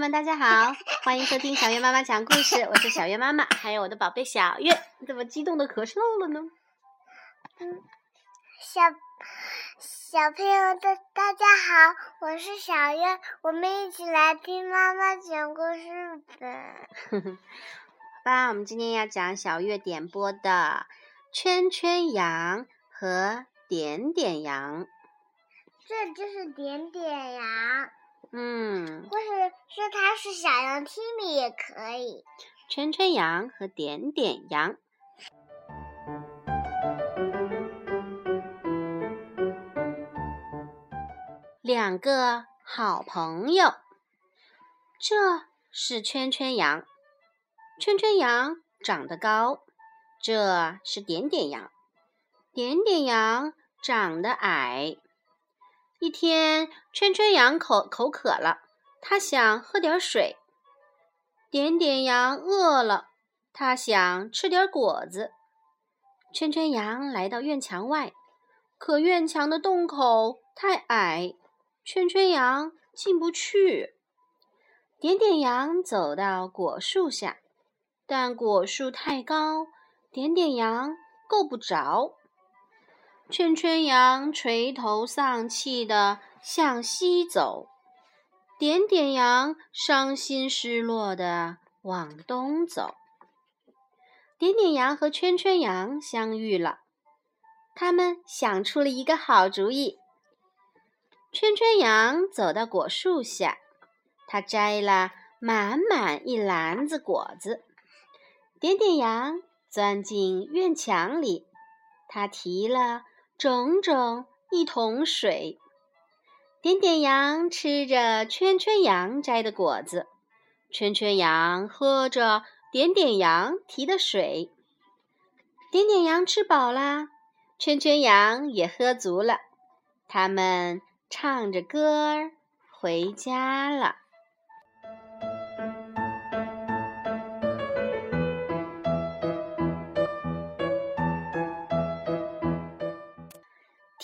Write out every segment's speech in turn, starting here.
们，大家好，欢迎收听小月妈妈讲故事。我是小月妈妈，还有我的宝贝小月，你怎么激动的咳嗽了呢？嗯，小小朋友的大家好，我是小月，我们一起来听妈妈讲故事吧。好吧，我们今天要讲小月点播的《圈圈羊和点点羊》。这就是点点羊。嗯，或者说它是小羊 Timmy 也可以。圈圈羊和点点羊，两个好朋友。这是圈圈羊，圈圈羊长得高；这是点点羊，点点羊长得矮。一天，圈圈羊口口渴了，它想喝点水。点点羊饿了，它想吃点果子。圈圈羊来到院墙外，可院墙的洞口太矮，圈圈羊进不去。点点羊走到果树下，但果树太高，点点羊够不着。圈圈羊垂头丧气地向西走，点点羊伤心失落地往东走。点点羊和圈圈羊相遇了，他们想出了一个好主意。圈圈羊走到果树下，他摘了满满一篮子果子。点点羊钻进院墙里，他提了。整整一桶水，点点羊吃着圈圈羊摘的果子，圈圈羊喝着点点羊提的水。点点羊吃饱了，圈圈羊也喝足了，他们唱着歌儿回家了。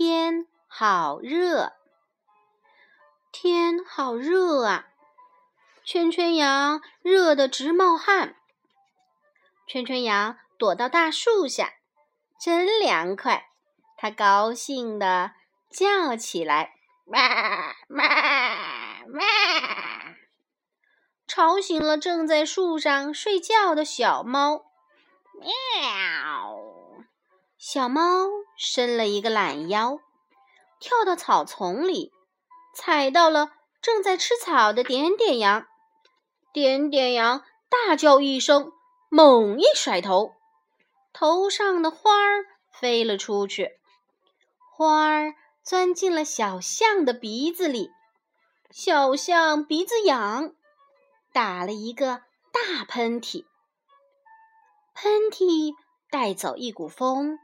天好热，天好热啊！圈圈羊热得直冒汗。圈圈羊躲到大树下，真凉快。它高兴地叫起来：“嘛嘛嘛！”吵醒了正在树上睡觉的小猫。喵。小猫伸了一个懒腰，跳到草丛里，踩到了正在吃草的点点羊。点点羊大叫一声，猛一甩头，头上的花儿飞了出去，花儿钻进了小象的鼻子里，小象鼻子痒，打了一个大喷嚏，喷嚏带走一股风。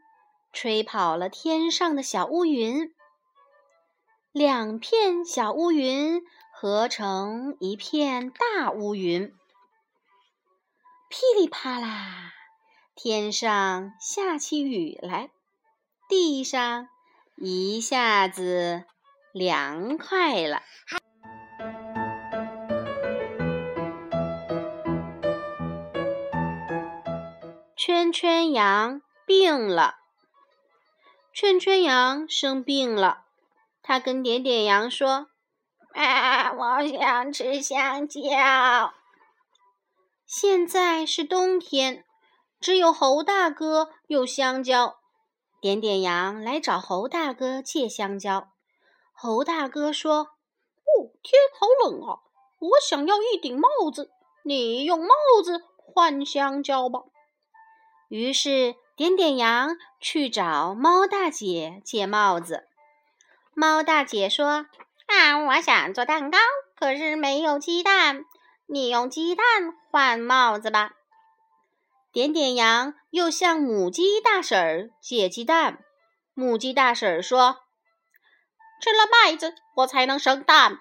吹跑了天上的小乌云，两片小乌云合成一片大乌云。噼里啪啦，天上下起雨来，地上一下子凉快了。圈圈羊病了。圈圈羊生病了，他跟点点羊说：“啊，我想吃香蕉。”现在是冬天，只有猴大哥有香蕉。点点羊来找猴大哥借香蕉。猴大哥说：“哦，天好冷啊，我想要一顶帽子，你用帽子换香蕉吧。”于是。点点羊去找猫大姐借帽子。猫大姐说：“啊，我想做蛋糕，可是没有鸡蛋。你用鸡蛋换帽子吧。”点点羊又向母鸡大婶儿借鸡蛋。母鸡大婶儿说：“吃了麦子，我才能生蛋。”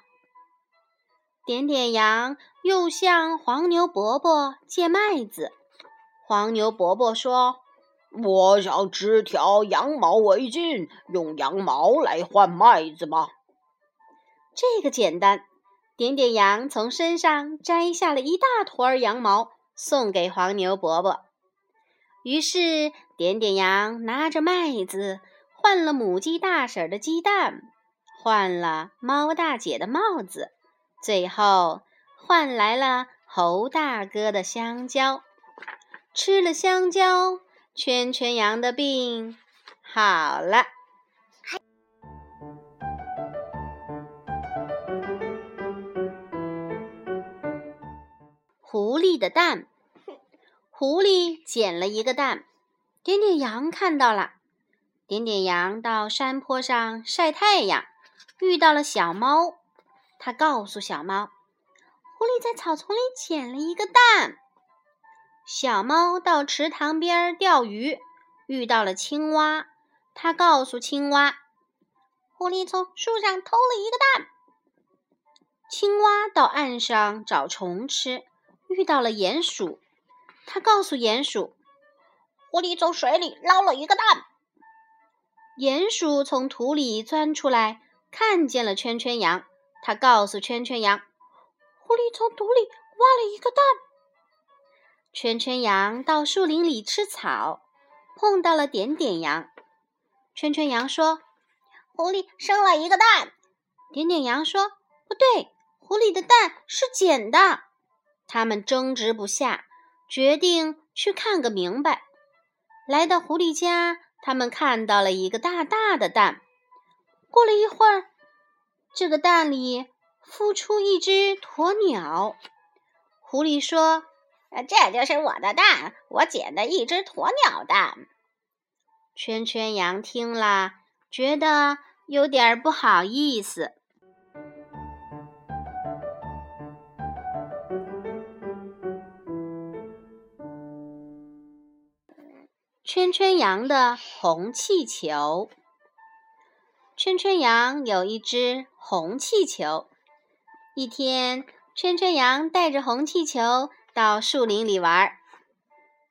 点点羊又向黄牛伯伯借麦子。黄牛伯伯说。我想织条羊毛围巾，用羊毛来换麦子吗。这个简单。点点羊从身上摘下了一大坨儿羊毛，送给黄牛伯伯。于是，点点羊拿着麦子换了母鸡大婶的鸡蛋，换了猫大姐的帽子，最后换来了猴大哥的香蕉。吃了香蕉，圈圈羊的病好了。狐狸的蛋，狐狸捡了一个蛋，点点羊看到了。点点羊到山坡上晒太阳，遇到了小猫。他告诉小猫，狐狸在草丛里捡了一个蛋。小猫到池塘边钓鱼，遇到了青蛙。它告诉青蛙，狐狸从树上偷了一个蛋。青蛙到岸上找虫吃。遇到了鼹鼠，它告诉鼹鼠：“狐狸从水里捞了一个蛋。”鼹鼠从土里钻出来，看见了圈圈羊，他告诉圈圈羊：“狐狸从土里挖了一个蛋。”圈圈羊到树林里吃草，碰到了点点羊。圈圈羊说：“狐狸生了一个蛋。”点点羊说：“不对，狐狸的蛋是捡的。”他们争执不下，决定去看个明白。来到狐狸家，他们看到了一个大大的蛋。过了一会儿，这个蛋里孵出一只鸵鸟。狐狸说：“这就是我的蛋，我捡的一只鸵鸟蛋。”圈圈羊听了，觉得有点不好意思。圈圈羊的红气球。圈圈羊有一只红气球。一天，圈圈羊带着红气球到树林里玩。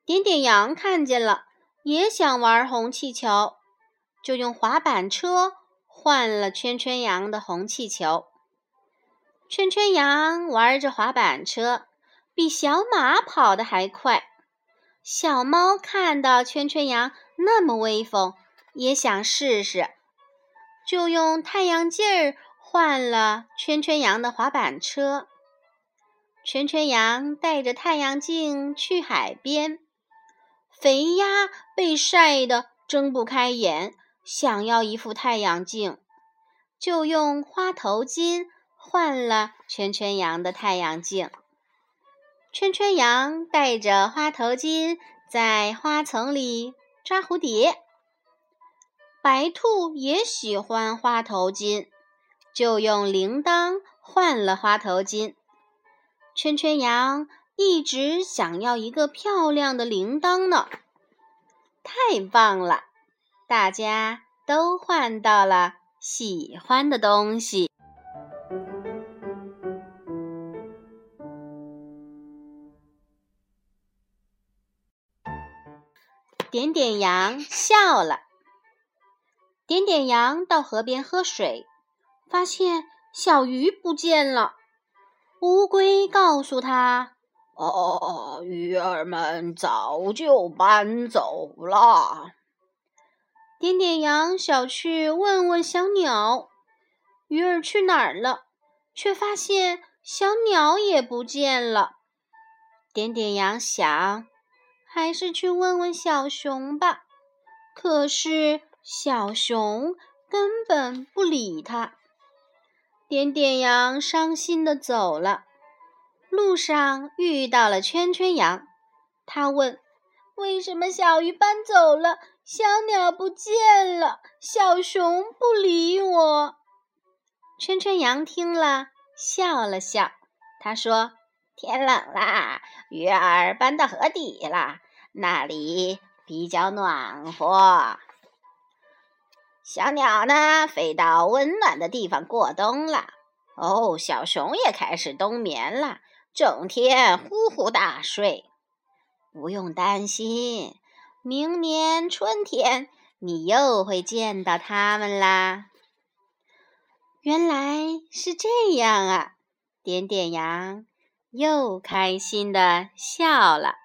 点点羊看见了，也想玩红气球，就用滑板车换了圈圈羊的红气球。圈圈羊玩着滑板车，比小马跑得还快。小猫看到圈圈羊那么威风，也想试试，就用太阳镜儿换了圈圈羊的滑板车。圈圈羊带着太阳镜去海边，肥鸭被晒得睁不开眼，想要一副太阳镜，就用花头巾换了圈圈羊的太阳镜。圈圈羊戴着花头巾，在花丛里抓蝴蝶。白兔也喜欢花头巾，就用铃铛换了花头巾。圈圈羊一直想要一个漂亮的铃铛呢，太棒了！大家都换到了喜欢的东西。点点羊笑了。点点羊到河边喝水，发现小鱼不见了。乌龟告诉他：“哦，鱼儿们早就搬走了。”点点羊想去问问小鸟，鱼儿去哪儿了？却发现小鸟也不见了。点点羊想。还是去问问小熊吧。可是小熊根本不理他。点点羊伤心的走了。路上遇到了圈圈羊，他问：“为什么小鱼搬走了，小鸟不见了，小熊不理我？”圈圈羊听了，笑了笑。他说。天冷了，鱼儿搬到河底了，那里比较暖和。小鸟呢，飞到温暖的地方过冬了。哦，小熊也开始冬眠了，整天呼呼大睡。不用担心，明年春天你又会见到它们啦。原来是这样啊！点点羊又开心的笑了。